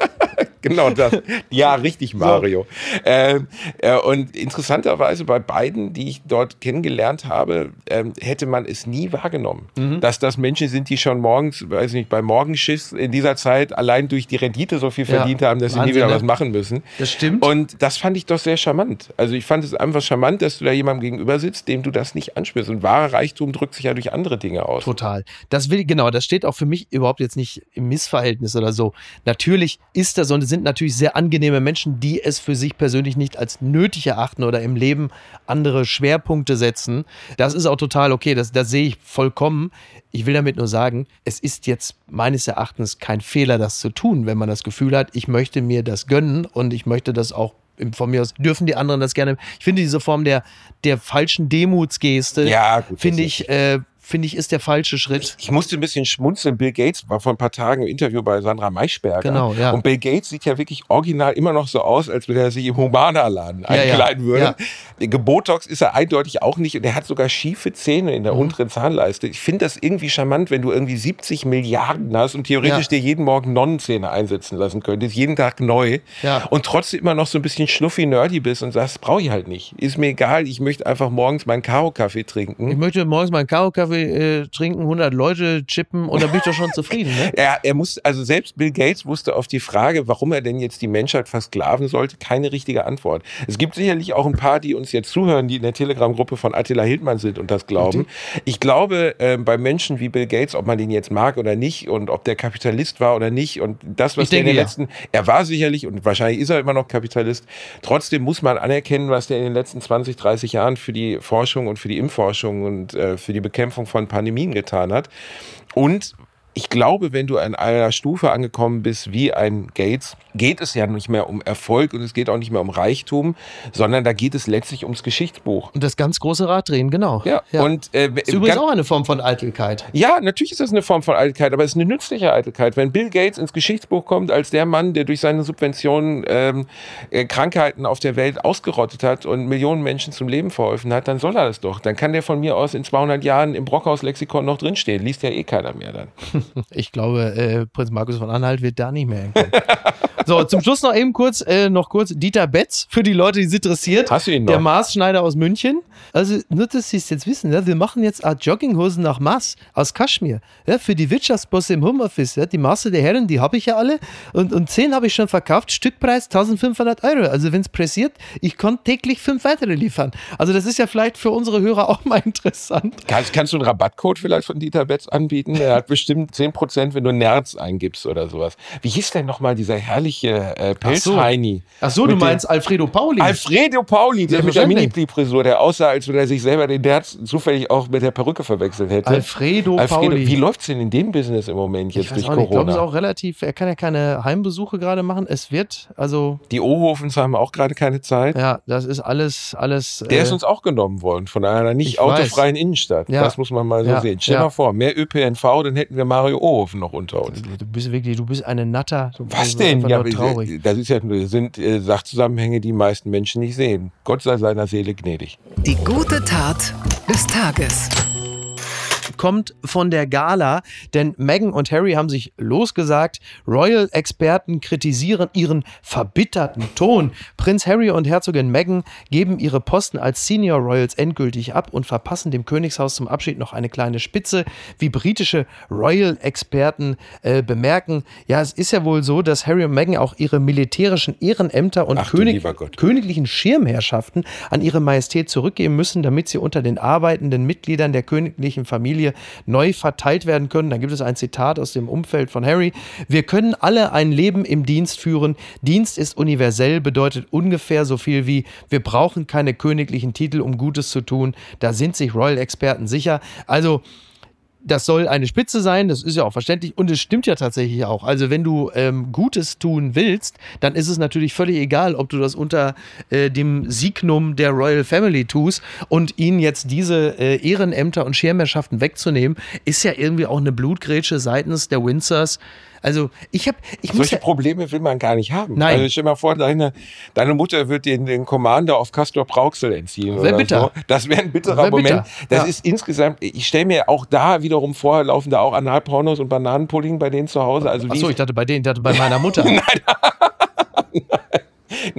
genau das. Ja, <laughs> richtig, Mario. So. Ähm, äh, und interessanterweise bei beiden, die ich dort kennengelernt habe, ähm, hätte man es nie wahrgenommen, mhm. dass das Menschen sind, die schon morgens, weiß nicht, bei Morgenschiss in dieser Zeit allein durch die Rendite so viel verdient ja, haben, dass Wahnsinn, sie nie wieder ne? was machen müssen. Das stimmt. Und das fand ich doch sehr charmant. Also ich fand es einfach charmant, dass du da jemandem gegenüber sitzt, dem du das nicht anspürst. Und wahrer Reichtum drückt sich ja durch andere Dinge aus. Total. Das will, genau, das steht auch für mich überhaupt jetzt nicht im Missverhältnis oder so. Natürlich ist das und es sind natürlich sehr angenehme Menschen, die es für sich persönlich nicht als nötig erachten oder im Leben andere Schwerpunkte setzen. Das ist auch total okay, das, das sehe ich vollkommen. Ich will damit nur sagen, es ist jetzt meines Erachtens kein Fehler, das zu tun, wenn man das Gefühl hat, ich möchte mir das gönnen und ich möchte das auch von mir aus dürfen die anderen das gerne. Ich finde diese Form der, der falschen Demutsgeste, ja, finde ich, äh, finde ich, ist der falsche Schritt. Ich musste ein bisschen schmunzeln. Bill Gates war vor ein paar Tagen im Interview bei Sandra Maischberger. Genau, ja. Und Bill Gates sieht ja wirklich original immer noch so aus, als wenn er sich im Humana-Laden ja, einkleiden ja. würde. Ja. Gebotox ist er eindeutig auch nicht und er hat sogar schiefe Zähne in der mhm. unteren Zahnleiste. Ich finde das irgendwie charmant, wenn du irgendwie 70 Milliarden hast und theoretisch dir jeden Morgen Nonnenzähne einsetzen lassen könntest, jeden Tag neu und trotzdem immer noch so ein bisschen schluffi nerdy bist und sagst, brauche ich halt nicht. Ist mir egal, ich möchte einfach morgens meinen Karo-Kaffee trinken. Ich möchte morgens meinen Karo-Kaffee äh, trinken, 100 Leute chippen und dann bin ich doch schon zufrieden. Ne? <laughs> ja, er muss, also selbst Bill Gates wusste auf die Frage, warum er denn jetzt die Menschheit versklaven sollte, keine richtige Antwort. Es gibt sicherlich auch ein paar, die uns jetzt zuhören, die in der Telegram-Gruppe von Attila Hildmann sind und das glauben. Ich glaube, äh, bei Menschen wie Bill Gates, ob man den jetzt mag oder nicht und ob der Kapitalist war oder nicht und das, was der in den ja. letzten, er war sicherlich und wahrscheinlich ist er immer noch Kapitalist, trotzdem muss man anerkennen, was der in den letzten 20, 30 Jahren für die Forschung und für die Impfforschung und äh, für die Bekämpfung von Pandemien getan hat. Und ich glaube, wenn du an einer Stufe angekommen bist wie ein Gates, geht es ja nicht mehr um Erfolg und es geht auch nicht mehr um Reichtum, sondern da geht es letztlich ums Geschichtsbuch. Und das ganz große Rad drehen, genau. Ja, ja. und äh, ist übrigens auch eine Form von Eitelkeit. Ja, natürlich ist das eine Form von Eitelkeit, aber es ist eine nützliche Eitelkeit. Wenn Bill Gates ins Geschichtsbuch kommt als der Mann, der durch seine Subventionen ähm, äh, Krankheiten auf der Welt ausgerottet hat und Millionen Menschen zum Leben verholfen hat, dann soll er das doch. Dann kann der von mir aus in 200 Jahren im Brockhaus-Lexikon noch drinstehen. Liest ja eh keiner mehr dann. <laughs> Ich glaube, äh, Prinz Markus von Anhalt wird da nicht mehr hinkommen. <laughs> so, zum Schluss noch eben kurz, äh, noch kurz Dieter Betz, für die Leute, die es interessiert. Hast du ihn noch? Der Maßschneider aus München. Also, nur, dass Sie es jetzt wissen, ja, wir machen jetzt Art Jogginghosen nach Maß aus Kaschmir. Ja, für die Wirtschaftsbosse im Homeoffice. Ja, die Maße der Herren, die habe ich ja alle. Und, und zehn habe ich schon verkauft. Stückpreis 1500 Euro. Also, wenn es pressiert, ich kann täglich fünf weitere liefern. Also, das ist ja vielleicht für unsere Hörer auch mal <laughs> interessant. Kannst, kannst du einen Rabattcode vielleicht von Dieter Betz anbieten? Er hat bestimmt 10%, wenn du Nerz eingibst oder sowas. Wie hieß denn nochmal dieser herrliche äh, Pelzheini? Ach so, Ach so du meinst Alfredo Pauli. Alfredo Pauli, der mit der Mini-Frisur, der aussah, als wenn er sich selber den Nerz zufällig auch mit der Perücke verwechselt hätte. Alfredo, Alfredo Pauli. Wie läuft es denn in dem Business im Moment jetzt durch Corona? Ich glaube, es auch relativ, er kann ja keine Heimbesuche gerade machen. Es wird, also. Die Ohofens haben auch gerade keine Zeit. Ja, das ist alles, alles. Der äh, ist uns auch genommen worden von einer nicht autofreien weiß. Innenstadt. Ja. Das muss man mal so ja. sehen. Stell ja. mal vor, mehr ÖPNV, dann hätten wir Mario Ohofen noch unter uns. Du bist wirklich, du bist eine Natter. Was denn? Ja, traurig. Das ist ja, sind äh, Sachzusammenhänge, die meisten Menschen nicht sehen. Gott sei seiner Seele gnädig. Die gute Tat des Tages kommt von der Gala, denn Meghan und Harry haben sich losgesagt. Royal-Experten kritisieren ihren verbitterten Ton. Prinz Harry und Herzogin Meghan geben ihre Posten als Senior Royals endgültig ab und verpassen dem Königshaus zum Abschied noch eine kleine Spitze. Wie britische Royal-Experten äh, bemerken, ja, es ist ja wohl so, dass Harry und Meghan auch ihre militärischen Ehrenämter und Ach, König königlichen Schirmherrschaften an ihre Majestät zurückgeben müssen, damit sie unter den arbeitenden Mitgliedern der königlichen Familie Familie neu verteilt werden können. Dann gibt es ein Zitat aus dem Umfeld von Harry. Wir können alle ein Leben im Dienst führen. Dienst ist universell, bedeutet ungefähr so viel wie wir brauchen keine königlichen Titel, um Gutes zu tun. Da sind sich Royal-Experten sicher. Also das soll eine Spitze sein, das ist ja auch verständlich und es stimmt ja tatsächlich auch. Also wenn du ähm, Gutes tun willst, dann ist es natürlich völlig egal, ob du das unter äh, dem Signum der Royal Family tust und ihnen jetzt diese äh, Ehrenämter und Schirmherrschaften wegzunehmen, ist ja irgendwie auch eine Blutgrätsche seitens der Windsors also ich habe, ich Solche ja, Probleme will man gar nicht haben. Nein. Also stell dir mal vor, deine, deine Mutter wird den, den Commander auf Castor Brauxel entziehen. Wäre bitter. So. Das wäre ein bitterer wär Moment. Bitter. Das ja. ist insgesamt, ich stelle mir auch da wiederum vor, laufen da auch Analpornos und Bananenpudding bei denen zu Hause. Also Achso, ich dachte bei denen, ich dachte bei meiner Mutter. <laughs> Nein.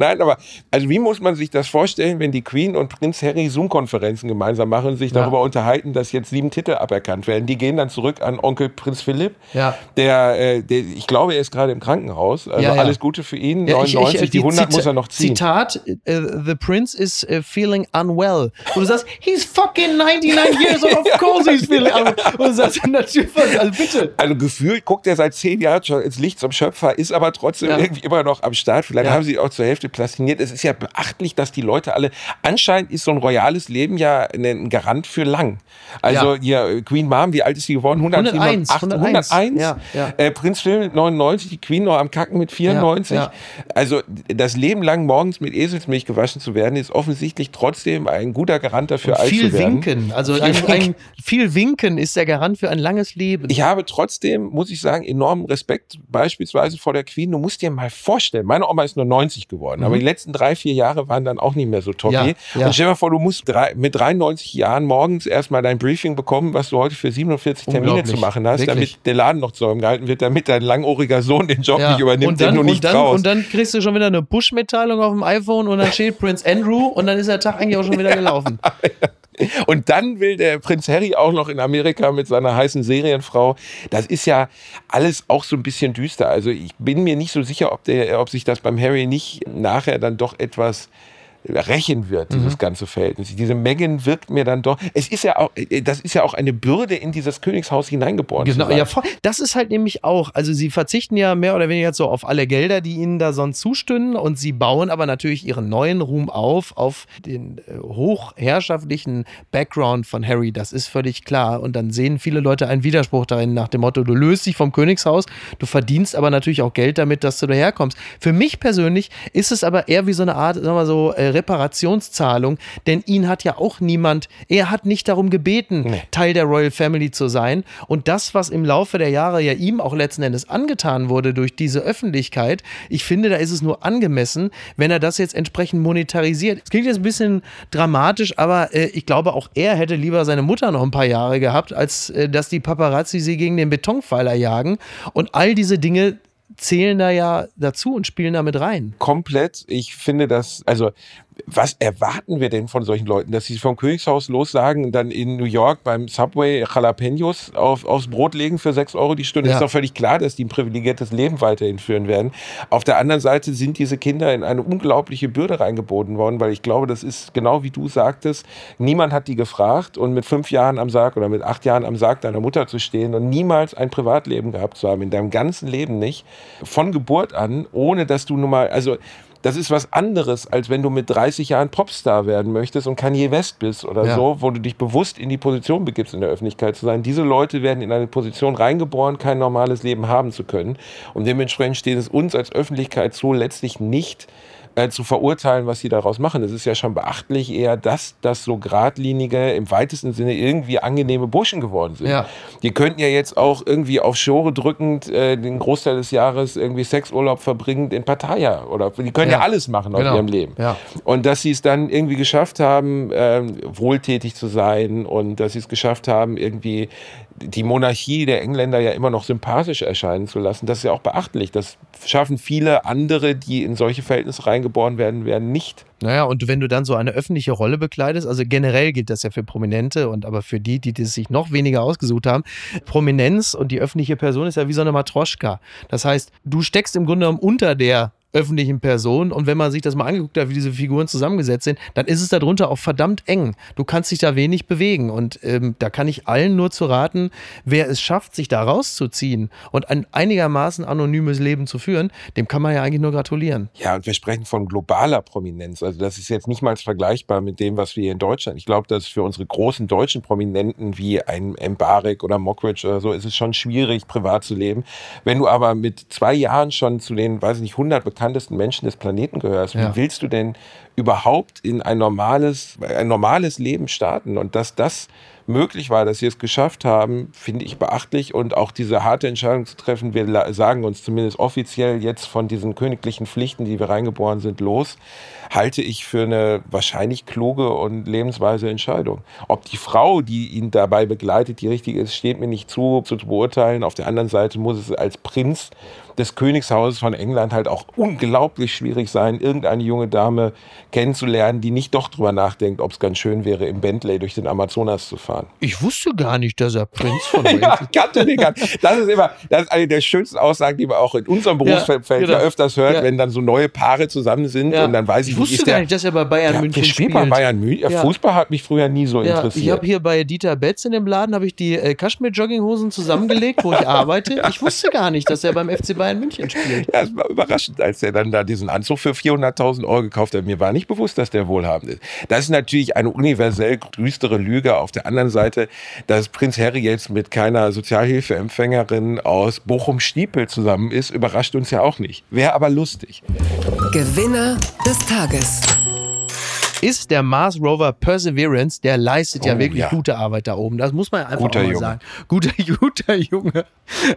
Nein, aber also wie muss man sich das vorstellen, wenn die Queen und Prinz Harry Zoom-Konferenzen gemeinsam machen und sich Ja. darüber unterhalten, dass jetzt sieben Titel aberkannt werden? Die gehen dann zurück an Onkel Prinz Philipp, Ja. der, äh, der, ich glaube, er ist gerade im Krankenhaus. Also Ja, ja. alles Gute für ihn. Ja, ich- 99, ich- die 100 Zita- muss er noch ziehen. Zitat, äh, the prince is äh, feeling unwell. Und du sagst, he's fucking 99 years old, <laughs> of course he's feeling unwell. Und du sagst, natürlich, also bitte. Also gefühlt guckt er seit zehn Jahren schon ins Licht zum Schöpfer, ist aber trotzdem Ja. irgendwie immer noch am Start. Vielleicht Ja. haben sie auch zur Hälfte plastiniert. Es ist ja beachtlich, dass die Leute alle, anscheinend ist so ein royales Leben ja ein Garant für lang. Also hier, äh, Queen Mom, wie alt ist sie geworden? 101, 101. 101. Ja, ja. Äh, Prinz Philipp mit 99, die Queen noch am Kacken mit 94. Ja, ja. Also das Leben lang morgens mit Eselsmilch gewaschen zu werden, ist offensichtlich trotzdem ein guter Garant dafür, alt Viel zu werden. winken. Also Viel ein, winken. ein, viel winken ist der Garant für ein langes Leben. Ich habe trotzdem, muss ich sagen, enormen Respekt beispielsweise vor der Queen. Du musst dir mal vorstellen, meine Oma ist nur 90 geworden, aber die letzten drei, vier Jahre waren dann auch nicht mehr so top. Mhm. Ja, ja. Und stell dir mal vor, du musst drei, mit 93 Jahren morgens erstmal dein Briefing bekommen, was du heute für 47 Termine zu machen hast, Wirklich. damit der Laden noch zusammengehalten wird, damit dein langohriger Sohn den Job Ja. nicht übernimmt, und dann, den du nicht und dann, traust. Und dann kriegst du schon wieder eine Push-Mitteilung auf dem iPhone und dann steht Prince Andrew und dann ist der Tag eigentlich auch schon wieder <laughs> gelaufen. Und dann will der Prinz Harry auch noch in Amerika mit seiner heißen Serienfrau. Das ist ja alles auch so ein bisschen düster. Also ich bin mir nicht so sicher, ob, der, ob sich das beim Harry nicht nachher dann doch etwas rächen wird, dieses ganze Verhältnis. Diese Megan wirkt mir dann doch, es ist ja auch, das ist ja auch eine Bürde in dieses Königshaus hineingeboren. Genau, ja, das ist halt nämlich auch, also sie verzichten ja mehr oder weniger so auf alle Gelder, die ihnen da sonst zustünden und sie bauen aber natürlich ihren neuen Ruhm auf, auf den äh, hochherrschaftlichen Background von Harry, das ist völlig klar und dann sehen viele Leute einen Widerspruch darin nach dem Motto, du löst dich vom Königshaus, du verdienst aber natürlich auch Geld damit, dass du daherkommst. Für mich persönlich ist es aber eher wie so eine Art, sagen wir mal so, äh, Reparationszahlung, denn ihn hat ja auch niemand, er hat nicht darum gebeten, Teil der Royal Family zu sein. Und das, was im Laufe der Jahre ja ihm auch letzten Endes angetan wurde durch diese Öffentlichkeit, ich finde, da ist es nur angemessen, wenn er das jetzt entsprechend monetarisiert. Es klingt jetzt ein bisschen dramatisch, aber äh, ich glaube, auch er hätte lieber seine Mutter noch ein paar Jahre gehabt, als äh, dass die Paparazzi sie gegen den Betonpfeiler jagen. Und all diese Dinge zählen da ja dazu und spielen damit rein. komplett. Ich finde das, also was erwarten wir denn von solchen Leuten, dass sie vom Königshaus los sagen und dann in New York beim Subway Jalapenos auf, aufs Brot legen für 6 Euro die Stunde? Ja. Ist doch völlig klar, dass die ein privilegiertes Leben weiterhin führen werden. Auf der anderen Seite sind diese Kinder in eine unglaubliche Bürde reingeboten worden, weil ich glaube, das ist genau wie du sagtest, niemand hat die gefragt und mit fünf Jahren am Sarg oder mit acht Jahren am Sarg deiner Mutter zu stehen und niemals ein Privatleben gehabt zu haben, in deinem ganzen Leben nicht, von Geburt an, ohne dass du nun mal, also das ist was anderes, als wenn du mit 30 Jahren Popstar werden möchtest und Kanye West bist oder Ja. so, wo du dich bewusst in die Position begibst, in der Öffentlichkeit zu sein. Diese Leute werden in eine Position reingeboren, kein normales Leben haben zu können. Und dementsprechend steht es uns als Öffentlichkeit zu, letztlich nicht äh, zu verurteilen, was sie daraus machen. Es ist ja schon beachtlich eher, dass das so geradlinige, im weitesten Sinne irgendwie angenehme Burschen geworden sind. Ja. Die könnten ja jetzt auch irgendwie auf Schore drückend äh, den Großteil des Jahres irgendwie Sexurlaub verbringend in Pattaya oder die können ja, Ja. alles machen aus Genau. ihrem Leben. Ja. Und dass sie es dann irgendwie geschafft haben, ähm, wohltätig zu sein und dass sie es geschafft haben, irgendwie die Monarchie der Engländer ja immer noch sympathisch erscheinen zu lassen, das ist ja auch beachtlich. Das schaffen viele andere, die in solche Verhältnisse reingeboren werden, werden nicht. Naja, und wenn du dann so eine öffentliche Rolle bekleidest, also generell gilt das ja für Prominente und aber für die, die das sich noch weniger ausgesucht haben, Prominenz und die öffentliche Person ist ja wie so eine Matroschka. Das heißt, du steckst im Grunde genommen unter der öffentlichen Person und wenn man sich das mal angeguckt hat, wie diese Figuren zusammengesetzt sind, dann ist es darunter auch verdammt eng. Du kannst dich da wenig bewegen und ähm, da kann ich allen nur zu raten, wer es schafft, sich da rauszuziehen und ein einigermaßen anonymes Leben zu führen, dem kann man ja eigentlich nur gratulieren. Ja, und wir sprechen von globaler Prominenz. Also das ist jetzt nicht mal vergleichbar mit dem, was wir hier in Deutschland. Ich glaube, dass für unsere großen deutschen Prominenten wie ein Mbarek oder Mockridge oder so ist es schon schwierig, privat zu leben. Wenn du aber mit zwei Jahren schon zu den, weiß ich nicht, 100 bekanntesten Menschen des Planeten gehörst, Ja. wie willst du denn überhaupt in ein normales, ein normales Leben starten? Und dass das möglich war, dass sie es geschafft haben, finde ich beachtlich. Und auch diese harte Entscheidung zu treffen, wir sagen uns zumindest offiziell jetzt von diesen königlichen Pflichten, die wir reingeboren sind, los, halte ich für eine wahrscheinlich kluge und lebensweise Entscheidung. Ob die Frau, die ihn dabei begleitet, die richtige ist, steht mir nicht zu, zu beurteilen. Auf der anderen Seite muss es als Prinz des Königshauses von England halt auch unglaublich schwierig sein, irgendeine junge Dame kennenzulernen, die nicht doch drüber nachdenkt, ob es ganz schön wäre, im Bentley durch den Amazonas zu fahren. Ich wusste gar nicht, dass er Prinz von <laughs> Wales ja, kannte den gar. Das ist immer, das ist eine der schönsten Aussagen, die man auch in unserem Berufsfeld ja, genau. ja öfters hört, ja. wenn dann so neue Paare zusammen sind und dann weiß ich wusste gar der, nicht, dass er bei Bayern ja, München spielt. bei Bayern München. Fußball hat mich früher nie so interessiert. Ich habe hier bei Dieter Betz in dem Laden habe ich die äh, Kaschmir-Jogginghosen zusammengelegt, wo ich <laughs> arbeite. Ich wusste gar nicht, dass er beim FC Bayern München spielt. Ja, es war überraschend, als er dann da diesen Anzug für 400.000 Euro gekauft hat. Mir war nicht bewusst, dass der wohlhabend ist. Das ist natürlich eine universell düstere Lüge. Auf der anderen Seite, dass Prinz Harry jetzt mit keiner Sozialhilfeempfängerin aus Bochum-Stiepel zusammen ist, überrascht uns ja auch nicht. Wäre aber lustig. Gewinner des Tages Tages. Ist der Mars Rover Perseverance, der leistet ja oh, wirklich ja. gute Arbeit da oben. Das muss man einfach guter mal Junge. sagen. Guter, <laughs> guter Junge.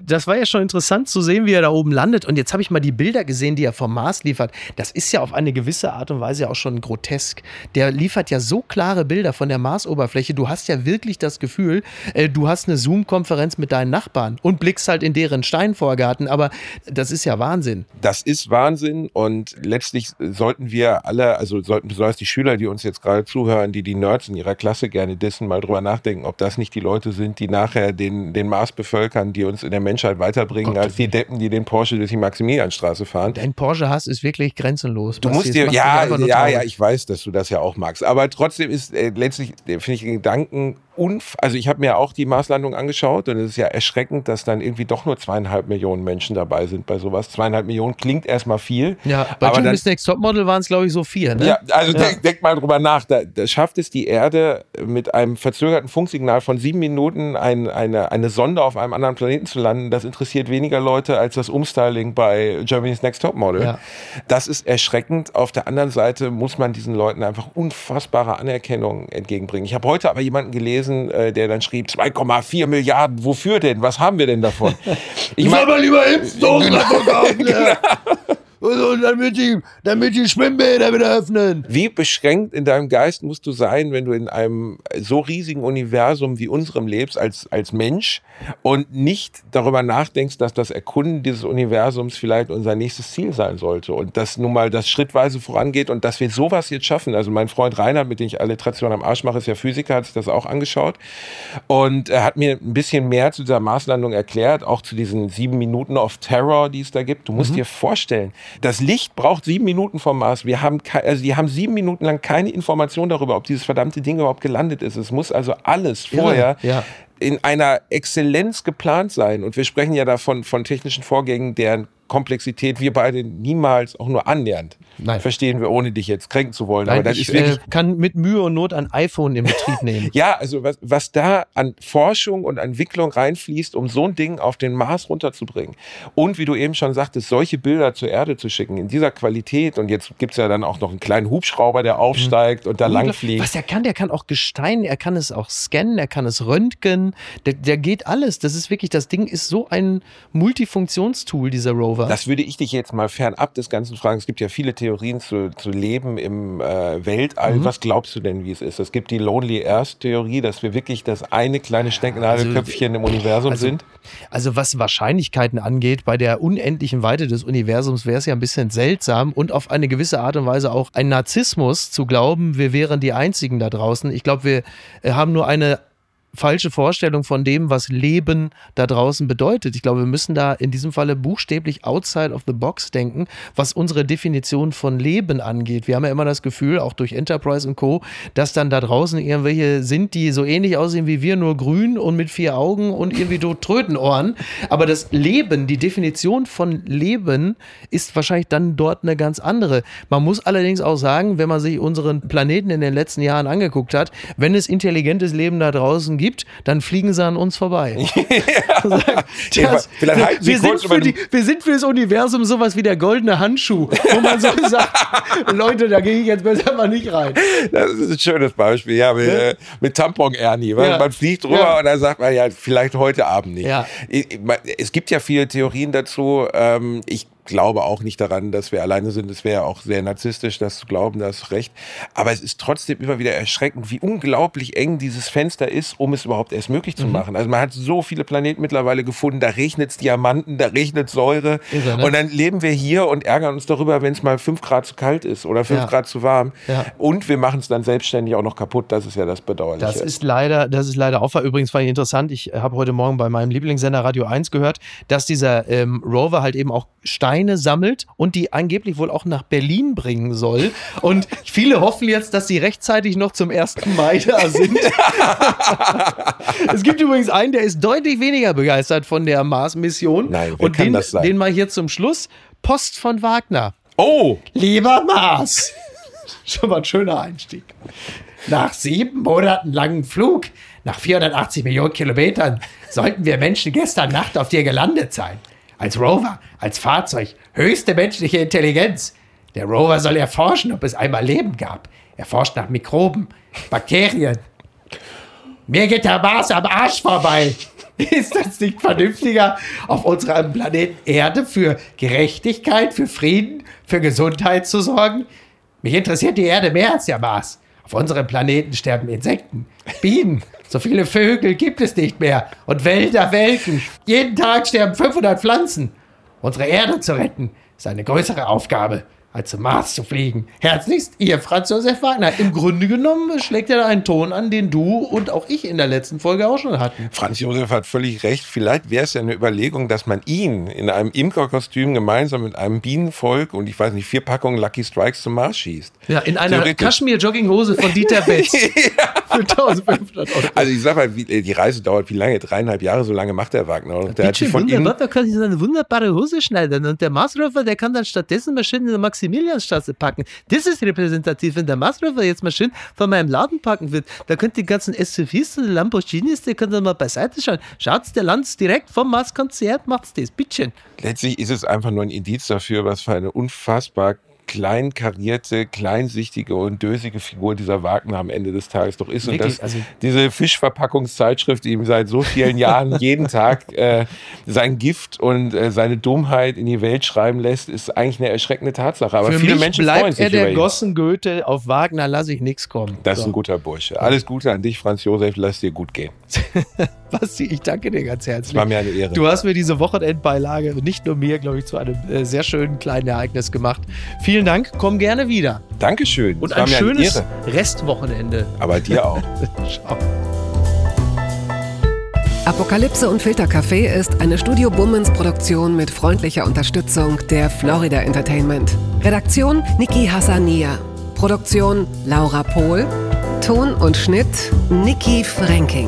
Das war ja schon interessant zu sehen, wie er da oben landet. Und jetzt habe ich mal die Bilder gesehen, die er vom Mars liefert. Das ist ja auf eine gewisse Art und Weise auch schon grotesk. Der liefert ja so klare Bilder von der Marsoberfläche. Du hast ja wirklich das Gefühl, äh, du hast eine Zoom-Konferenz mit deinen Nachbarn und blickst halt in deren Steinvorgarten. Aber das ist ja Wahnsinn. Das ist Wahnsinn. Und letztlich sollten wir alle, also sollten besonders die Schüler Schüler, die uns jetzt gerade zuhören, die die Nerds in ihrer Klasse gerne dissen, mal drüber nachdenken, ob das nicht die Leute sind, die nachher den, den Mars bevölkern, die uns in der Menschheit weiterbringen, Gott, als die Deppen, die den Porsche durch die Maximilianstraße fahren. Dein Porsche-Hass ist wirklich grenzenlos. Du musst dir, ja, ja, ja, ich weiß, dass du das ja auch magst. Aber trotzdem ist äh, letztlich, finde ich, den Gedanken unf also ich habe mir auch die Marslandung angeschaut und es ist ja erschreckend, dass dann irgendwie doch nur zweieinhalb Millionen Menschen dabei sind bei sowas. Zweieinhalb Millionen klingt erstmal viel. Ja, bei aber Germany's Next Topmodel waren es glaube ich so vier. Ne? Ja, also ja. Denk, denk, mal drüber nach. Da, da, schafft es die Erde mit einem verzögerten Funksignal von sieben Minuten ein, eine, eine Sonde auf einem anderen Planeten zu landen. Das interessiert weniger Leute als das Umstyling bei Germany's Next Topmodel. Ja. Das ist erschreckend. Auf der anderen Seite muss man diesen Leuten einfach unfassbare Anerkennung entgegenbringen. Ich habe heute aber jemanden gelesen gelesen, äh, der dann schrieb, 2,4 Milliarden, wofür denn? Was haben wir denn davon? <laughs> Ich soll mal lieber Impfdosen <laughs> genau. verkaufen. Ja. Und damit die, damit die Schwimmbäder wieder öffnen. Wie beschränkt in deinem Geist musst du sein, wenn du in einem so riesigen Universum wie unserem lebst als, als Mensch und nicht darüber nachdenkst, dass das Erkunden dieses Universums vielleicht unser nächstes Ziel sein sollte und dass nun mal das schrittweise vorangeht und dass wir sowas jetzt schaffen. Also mein Freund Reinhard, mit dem ich Alliteration am Arsch mache, ist ja Physiker, hat sich das auch angeschaut und er hat mir ein bisschen mehr zu dieser Marslandung erklärt, auch zu diesen sieben Minuten of Terror, die es da gibt. Du musst mhm. dir vorstellen, das Licht braucht sieben Minuten vom Mars. Wir haben, also die haben sieben Minuten lang keine Information darüber, ob dieses verdammte Ding überhaupt gelandet ist. Es muss also alles vorher ja, ja. in einer Exzellenz geplant sein. Und wir sprechen ja davon von technischen Vorgängen, deren Komplexität wir beide niemals auch nur annähernd Nein. verstehen wir, ohne dich jetzt kränken zu wollen. Nein, Aber das ich ist wirklich, äh, kann mit Mühe und Not ein iPhone in Betrieb <laughs> nehmen. ja, also was, was da an Forschung und Entwicklung reinfließt, um so ein Ding auf den Mars runterzubringen. Und wie du eben schon sagtest, solche Bilder zur Erde zu schicken, in dieser Qualität. Und jetzt gibt es ja dann auch noch einen kleinen Hubschrauber, der aufsteigt mhm. und da langfliegt. Was er kann, der kann auch Gestein, er kann es auch scannen, er kann es röntgen, der, der geht alles. Das ist wirklich, das Ding ist so ein Multifunktionstool, dieser Rover. Rover. Das würde ich dich jetzt mal fernab des Ganzen fragen. Es gibt ja viele Theorien zu, zu Leben im äh, Weltall. Mhm. Was glaubst du denn, wie es ist? Es gibt die Lonely Earth Theorie, dass wir wirklich das eine kleine Stecknadelköpfchen also, im Universum also, sind. Also was Wahrscheinlichkeiten angeht, bei der unendlichen Weite des Universums wäre es ja ein bisschen seltsam und auf eine gewisse Art und Weise auch ein Narzissmus zu glauben, wir wären die Einzigen da draußen. Ich glaube, wir äh, haben nur eine falsche Vorstellung von dem, was Leben da draußen bedeutet. Ich glaube, wir müssen da in diesem Falle buchstäblich outside of the box denken, was unsere Definition von Leben angeht. Wir haben ja immer das Gefühl, auch durch Enterprise und Co., dass dann da draußen irgendwelche sind, die so ähnlich aussehen wie wir, nur grün und mit vier Augen und irgendwie so Trötenohren. Aber das Leben, die Definition von Leben ist wahrscheinlich dann dort eine ganz andere. Man muss allerdings auch sagen, wenn man sich unseren Planeten in den letzten Jahren angeguckt hat, wenn es intelligentes Leben da draußen gibt, gibt, dann fliegen sie an uns vorbei. <laughs> Ja, Das, vielleicht wir, sind für die, wir sind für das Universum sowas wie der goldene Handschuh, wo man so <laughs> sagt, Leute, da gehe ich jetzt besser mal nicht rein. Das ist ein schönes Beispiel, ja, mit, äh, mit Tampon Ernie. weil Ja. Man fliegt drüber Ja. und dann sagt man ja, vielleicht heute Abend nicht. Ja. Es gibt ja viele Theorien dazu. Ähm, Ich glaube auch nicht daran, dass wir alleine sind. Es wäre auch sehr narzisstisch, das zu glauben, da hast du recht. Aber es ist trotzdem immer wieder erschreckend, wie unglaublich eng dieses Fenster ist, um es überhaupt erst möglich Mhm. zu machen. Also man hat so viele Planeten mittlerweile gefunden, da regnet es Diamanten, da regnet Säure. Irre, ne? Und dann leben wir hier und ärgern uns darüber, wenn es mal fünf Grad zu kalt ist oder fünf Ja. Grad zu warm. Ja. Und wir machen es dann selbstständig auch noch kaputt. Das ist ja das Bedauerliche. Das ist leider, das ist leider auch übrigens fand ich interessant. Ich habe heute Morgen bei meinem Lieblingssender Radio 1 gehört, dass dieser ähm, Rover halt eben auch Steine sammelt und die angeblich wohl auch nach Berlin bringen soll. Und viele hoffen jetzt, dass sie rechtzeitig noch zum 1. Mai da sind. <laughs> es gibt übrigens einen, der ist deutlich weniger begeistert von der Mars-Mission. Nein, wer und kann den, das sein? den mal hier zum Schluss. Post von Wagner. oh, Lieber Mars. <laughs> Schon mal ein schöner Einstieg. Nach sieben Monaten langen Flug, nach 480 Millionen Kilometern, sollten wir Menschen gestern Nacht auf dir gelandet sein. Als Rover, als Fahrzeug, höchste menschliche Intelligenz. Der Rover soll erforschen, ob es einmal Leben gab. Er forscht nach Mikroben, Bakterien. Mir geht der Mars am Arsch vorbei. <laughs> Ist das nicht vernünftiger, auf unserem Planeten Erde für Gerechtigkeit, für Frieden, für Gesundheit zu sorgen? Mich interessiert die Erde mehr als der Mars. Auf unserem Planeten sterben Insekten, Bienen. So viele Vögel gibt es nicht mehr. Und Wälder welken. Jeden Tag sterben 500 Pflanzen. Unsere Erde zu retten ist eine größere Aufgabe, als zum Mars zu fliegen. Herzlichst, Ihr Franz Josef Wagner. Im Grunde genommen schlägt er da einen Ton an, den du und auch ich in der letzten Folge auch schon hatten. Franz Josef hat völlig recht. Vielleicht wäre es ja eine Überlegung, dass man ihn in einem Imkerkostüm gemeinsam mit einem Bienenvolk und ich weiß nicht, vier Packungen Lucky Strikes zum Mars schießt. Ja, in einer. Kaschmir-Jogginghose von Dieter <laughs> Betz. Für 1500 Euro. Also ich sag mal, wie, die Reise dauert wie lange? Dreieinhalb Jahre, so lange macht der Wagner. Und der hat sich von wunderbar, da kann ich so eine wunderbare Hose schneidern und der Marsrover, der kann dann stattdessen mal schön in der Maximiliansstraße packen. Das ist repräsentativ, wenn der Marsrover jetzt mal schön vor meinem Laden parken wird, da könnt die ganzen SUVs und Lamborghinis, die können dann mal beiseite schauen. Schaut's, der landet direkt vom Marskonzert, macht's das, bitteschön. letztlich ist es einfach nur ein Indiz dafür, was für eine unfassbar kleinkarierte, kleinsichtige und dösige Figur dieser Wagner am Ende des Tages doch ist. Und Wirklich, das, also- diese Fischverpackungszeitschrift, die ihm seit so vielen Jahren <laughs> jeden Tag äh, sein Gift und äh, seine Dummheit in die Welt schreiben lässt, ist eigentlich eine erschreckende Tatsache. Aber Für viele Menschen freuen bleibt sich er der über. Gossen Goethe. Auf Wagner lasse ich nichts kommen. Das ist So. ein guter Bursche. Alles Gute an dich, Franz Josef. Lass dir gut gehen. <laughs> Basti, ich danke dir ganz herzlich. War mir eine Ehre. Du hast mir diese Wochenendbeilage, nicht nur mir, glaube ich, zu einem äh, sehr schönen kleinen Ereignis gemacht. Vielen Dank, komm gerne wieder. Dankeschön. Und ein mir eine schönes Ehre. Restwochenende. Aber dir auch. <laughs> Ciao. Apokalypse und Filtercafé ist eine Studio Bummens Produktion mit freundlicher Unterstützung der Florida Entertainment. Redaktion Niki Hassania. Produktion Laura Pohl. Ton und Schnitt Niki Franking.